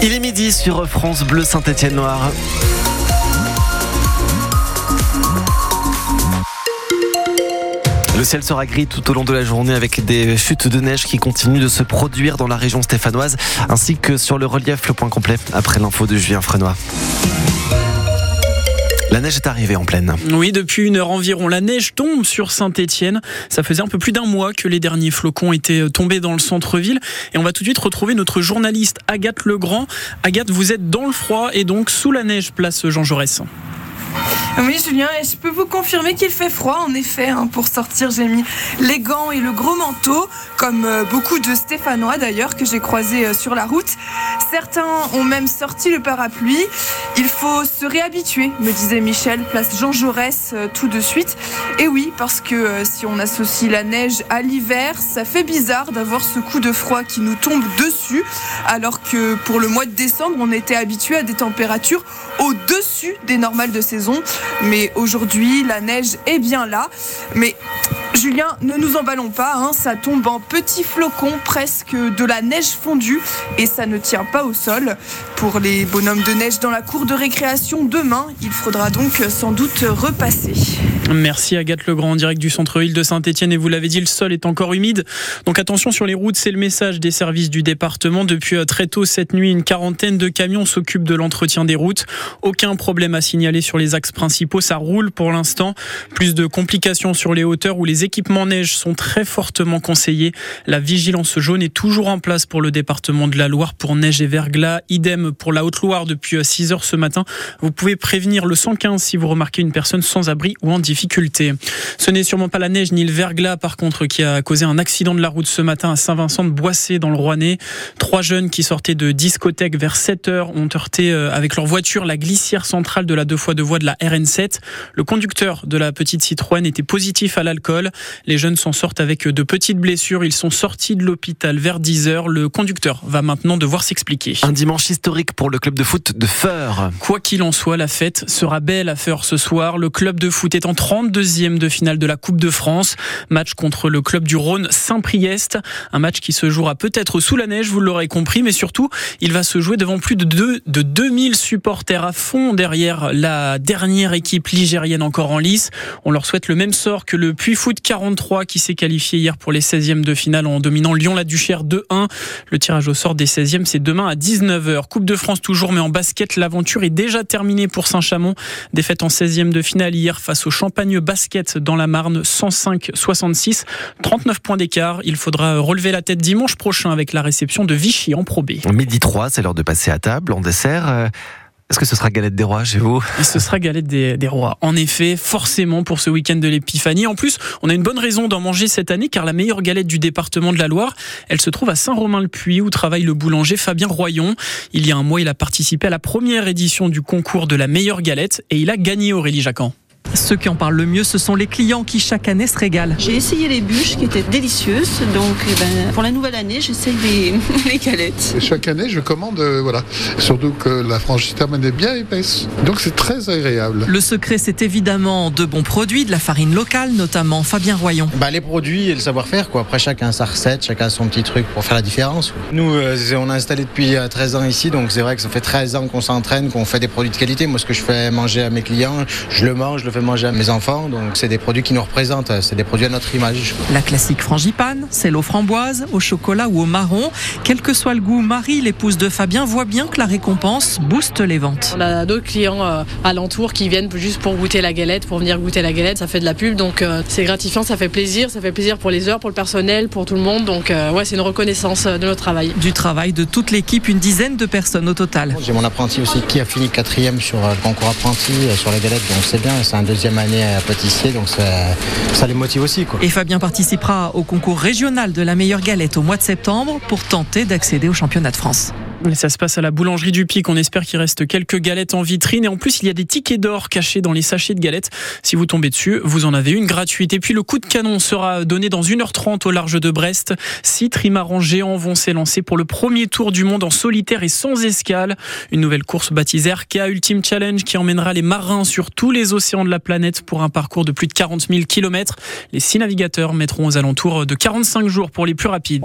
Il est midi sur France Bleu Saint-Étienne Noir. Le ciel sera gris tout au long de la journée avec des chutes de neige qui continuent de se produire dans la région stéphanoise ainsi que sur le relief. Le point complet après l'info de Julien Frenois. Neige est arrivée en pleine. Oui, depuis une heure environ, la neige tombe sur Saint-Étienne. Ça faisait un peu plus d'un mois que les derniers flocons étaient tombés dans le centre-ville. Et on va tout de suite retrouver notre journaliste Agathe Legrand. Agathe, vous êtes dans le froid et donc sous la neige, place Jean Jaurès. Oui, Julien, je peux vous confirmer qu'il fait froid, en effet. Hein, pour sortir, j'ai mis les gants et le gros manteau, comme euh, beaucoup de Stéphanois d'ailleurs que j'ai croisés euh, sur la route. Certains ont même sorti le parapluie. Il faut se réhabituer, me disait Michel, place Jean Jaurès euh, tout de suite. Et oui, parce que si on associe la neige à l'hiver, ça fait bizarre d'avoir ce coup de froid qui nous tombe dessus, alors que pour le mois de décembre, on était habitué à des températures au-dessus des normales de saison. Mais aujourd'hui, la neige est bien là. Mais Julien, ne nous emballons pas, hein, ça tombe en petits flocons, presque de la neige fondue, et ça ne tient pas au sol. Pour les bonhommes de neige dans la cour de récréation demain, il faudra donc sans doute repasser. Merci Agathe Legrand, en direct du centre-ville de Saint-Etienne. Et vous l'avez dit, le sol est encore humide. Donc attention sur les routes, c'est le message des services du département. Depuis euh, très tôt cette nuit, une quarantaine de camions s'occupent de l'entretien des routes. Aucun problème à signaler sur les axes principaux, ça roule pour l'instant. Plus de complications sur les hauteurs où les équipements neige sont très fortement conseillés. La vigilance jaune est toujours en place pour le département de la Loire pour neige et verglas. Idem pour la Haute-Loire depuis 6 euh, heures ce matin. Vous pouvez prévenir le 115 si vous remarquez une personne sans abri ou en difficulté. Ce n'est sûrement pas la neige ni le verglas par contre qui a causé un accident de la route ce matin à Saint-Vincent de Boissé dans le Rouennais. Trois jeunes qui sortaient de discothèque vers 7 heures ont heurté euh, avec leur voiture la glissière centrale de la deux fois deux voies de la RN7. Le conducteur de la petite Citroën était positif à l'alcool. Les jeunes s'en sortent avec de petites blessures. Ils sont sortis de l'hôpital vers 10 heures. Le conducteur va maintenant devoir s'expliquer. Un dimanche historique pour le club de foot de Feur. Quoi qu'il en soit, la fête sera belle à Feur ce soir. Le club de foot est en 32e de finale de la Coupe de France. Match contre le club du Rhône Saint-Priest. Un match qui se jouera peut-être sous la neige, vous l'aurez compris, mais surtout, il va se jouer devant plus de, deux, de 2000 supporters à fond derrière la dernière équipe ligérienne encore en lice. On leur souhaite le même sort que le Puy Foot 43 qui s'est qualifié hier pour les 16e de finale en dominant Lyon-la-Duchère 2-1. Le tirage au sort des 16e, c'est demain à 19h. Coupe de France toujours, mais en basket, l'aventure est déjà terminée pour Saint-Chamond. Défaite en 16e de finale hier face au Champagne Basket dans la Marne, 105-66. 39 points d'écart. Il faudra relever la tête dimanche prochain avec la réception de Vichy en Pro B. Midi 3, c'est l'heure de passer à table. En dessert, euh, est-ce que ce sera galette des rois chez vous? Ce sera galette des, des, rois. En effet, forcément pour ce week-end de l'épiphanie. En plus, on a une bonne raison d'en manger cette année car la meilleure galette du département de la Loire, elle se trouve à Saint-Romain-le-Puy où travaille le boulanger Fabien Royon. Il y a un mois, il a participé à la première édition du concours de la meilleure galette et il a gagné Aurélie Jacquan. Ceux qui en parlent le mieux, ce sont les clients qui chaque année se régalent. J'ai essayé les bûches qui étaient délicieuses, donc eh ben, pour la nouvelle année, j'essaye les, les, galettes. Chaque année, je commande, euh, voilà. Surtout que la franchise termine est bien épaisse, donc c'est très agréable. Le secret, c'est évidemment de bons produits, de la farine locale, notamment Fabien Royon. Bah, les produits et le savoir-faire, quoi. Après, chacun sa recette, chacun son petit truc pour faire la différence. Nous, euh, on a installé depuis 13 ans ici, donc c'est vrai que ça fait 13 ans qu'on s'entraîne, qu'on fait des produits de qualité. Moi, ce que je fais manger à mes clients, je le mange, je le fais manger à mes enfants. Donc c'est des produits qui nous représentent, c'est des produits à notre image. La classique frangipane, celle aux framboises, au chocolat ou au marron. Quel que soit le goût, Marie, l'épouse de Fabien, voit bien que la récompense booste les ventes. On a d'autres clients euh, alentours qui viennent juste pour goûter la galette, pour venir goûter la galette. Ça fait de la pub, donc euh, c'est gratifiant, ça fait plaisir. Ça fait plaisir pour les heures, pour le personnel, pour tout le monde. Donc euh, ouais, c'est une reconnaissance de notre travail. Du travail de toute l'équipe, une dizaine de personnes au total. J'ai mon apprenti aussi qui a fini quatrième sur le concours apprenti sur les galettes, donc c'est bien. C'est un deuxième année à pâtissier, donc ça, les motive aussi. Et Fabien participera au concours régional de la meilleure galette au mois de septembre pour tenter d'accéder au championnat de France. Ça se passe à la boulangerie du Pic. On espère qu'il reste quelques galettes en vitrine. Et en plus, il y a des tickets d'or cachés dans les sachets de galettes. Si vous tombez dessus, vous en avez une gratuite. Et puis, le coup de canon sera donné dans 1h30 au large de Brest. Six trimarans géants vont s'élancer pour le premier tour du monde en solitaire et sans escale. Une nouvelle course baptisée Arkea Ultimate Challenge qui emmènera les marins sur tous les océans de la planète pour un parcours de plus de 40 000 km. Les six navigateurs mettront aux alentours de 45 jours pour les plus rapides.